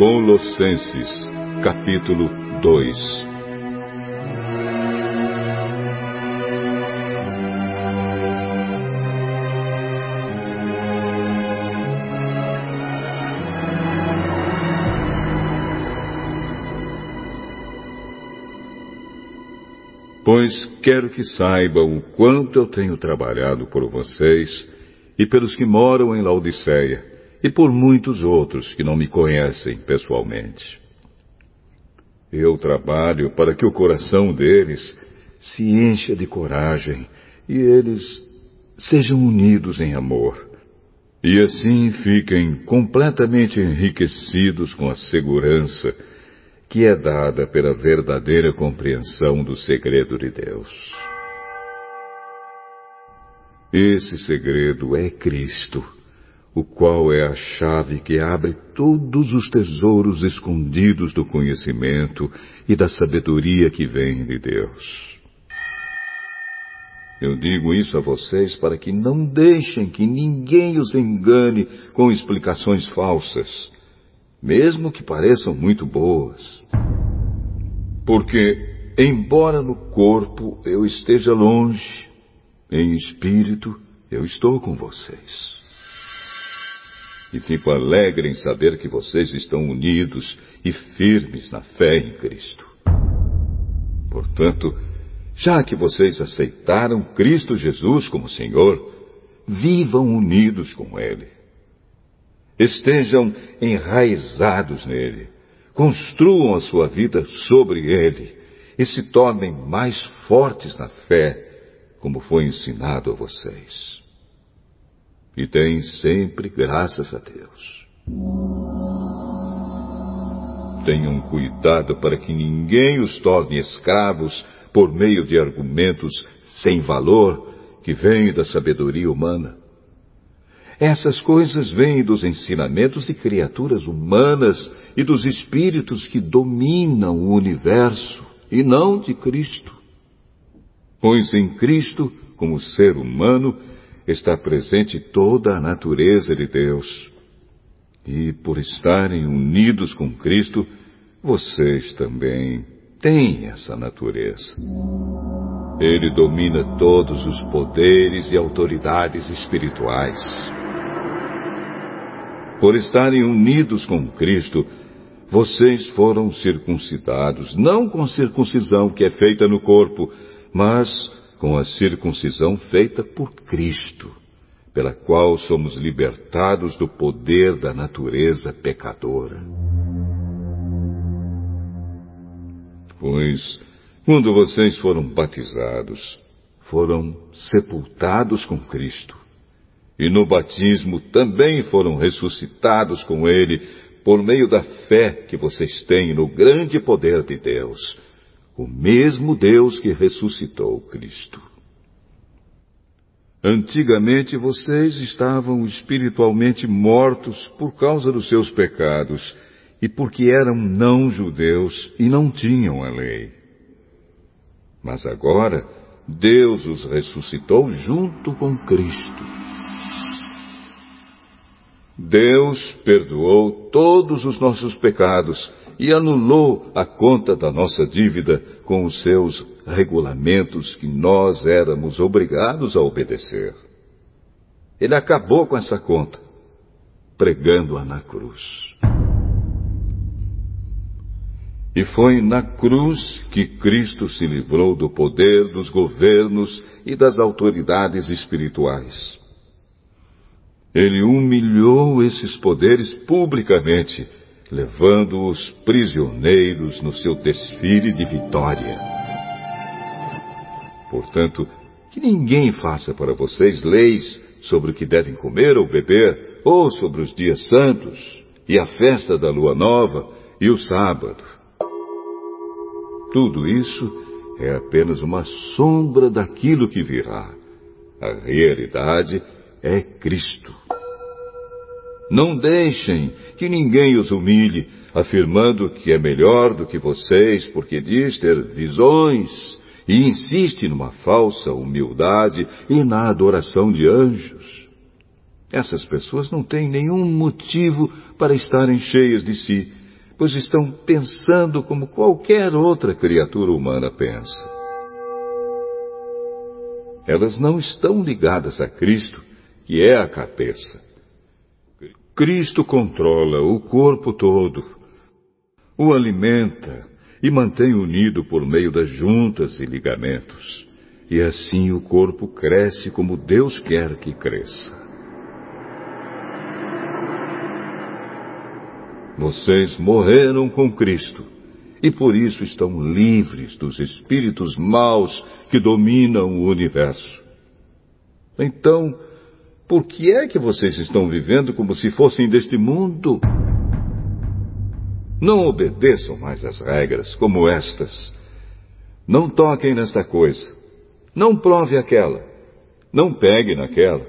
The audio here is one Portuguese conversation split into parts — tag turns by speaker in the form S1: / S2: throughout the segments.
S1: Colossenses, capítulo 2 Pois quero que saibam o quanto eu tenho trabalhado por vocês e pelos que moram em Laodiceia e por muitos outros que não me conhecem pessoalmente. Eu trabalho para que o coração deles se encha de coragem e eles sejam unidos em amor. E assim fiquem completamente enriquecidos com a segurança que é dada pela verdadeira compreensão do segredo de Deus. Esse segredo é Cristo, o qual é a chave que abre todos os tesouros escondidos do conhecimento e da sabedoria que vem de Deus. Eu digo isso a vocês para que não deixem que ninguém os engane com explicações falsas mesmo que pareçam muito boas. Porque, embora no corpo eu esteja longe, em espírito eu estou com vocês. E fico alegre em saber que vocês estão unidos e firmes na fé em Cristo. Portanto, já que vocês aceitaram Cristo Jesus como Senhor, vivam unidos com Ele estejam enraizados nele, construam a sua vida sobre ele e se tornem mais fortes na fé, como foi ensinado a vocês. E deem sempre graças a Deus. Tenham cuidado para que ninguém os torne escravos por meio de argumentos sem valor que vêm da sabedoria humana essas coisas vêm dos ensinamentos de criaturas humanas e dos espíritos que dominam o universo, e não de Cristo. Pois em Cristo, como ser humano, está presente toda a natureza de Deus. E por estarem unidos com Cristo, vocês também têm essa natureza. Ele domina todos os poderes e autoridades espirituais. Por estarem unidos com Cristo, vocês foram circuncidados, não com a circuncisão que é feita no corpo, mas com a circuncisão feita por Cristo, pela qual somos libertados do poder da natureza pecadora. Pois, quando vocês foram batizados, foram sepultados com Cristo e no batismo também foram ressuscitados com ele por meio da fé que vocês têm no grande poder de Deus, o mesmo Deus que ressuscitou Cristo. Antigamente vocês estavam espiritualmente mortos por causa dos seus pecados e porque eram não-judeus e não tinham a lei. Mas agora Deus os ressuscitou junto com Cristo Deus perdoou todos os nossos pecados e anulou a conta da nossa dívida com os seus regulamentos que nós éramos obrigados a obedecer. Ele acabou com essa conta, pregando-a na cruz. E foi na cruz que Cristo se livrou do poder dos governos e das autoridades espirituais. Ele humilhou esses poderes publicamente, levando-os prisioneiros no seu desfile de vitória. Portanto, que ninguém faça para vocês leis sobre o que devem comer ou beber, ou sobre os dias santos, e a festa da lua nova, e o sábado. Tudo isso é apenas uma sombra daquilo que virá. A realidade é Cristo. Não deixem que ninguém os humilhe, afirmando que é melhor do que vocês porque diz ter visões e insiste numa falsa humildade e na adoração de anjos. Essas pessoas não têm nenhum motivo para estarem cheias de si, pois estão pensando como qualquer outra criatura humana pensa. Elas não estão ligadas a Cristo, que é a cabeça. Cristo controla o corpo todo, o alimenta e mantém unido por meio das juntas e ligamentos. E assim o corpo cresce como Deus quer que cresça. Vocês morreram com Cristo e por isso estão livres dos espíritos maus que dominam o universo. Então, por que é que vocês estão vivendo como se fossem deste mundo? Não obedeçam mais as regras como estas. Não toquem nesta coisa. Não prove aquela. Não pegue naquela.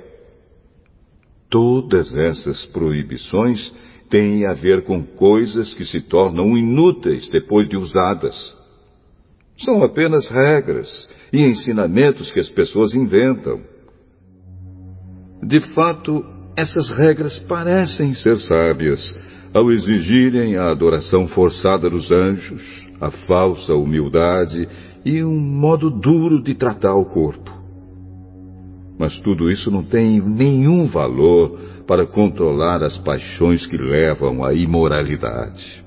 S1: Todas essas proibições têm a ver com coisas que se tornam inúteis depois de usadas. São apenas regras e ensinamentos que as pessoas inventam. De fato, essas regras parecem ser sábias ao exigirem a adoração forçada dos anjos, a falsa humildade e um modo duro de tratar o corpo. Mas tudo isso não tem nenhum valor para controlar as paixões que levam à imoralidade.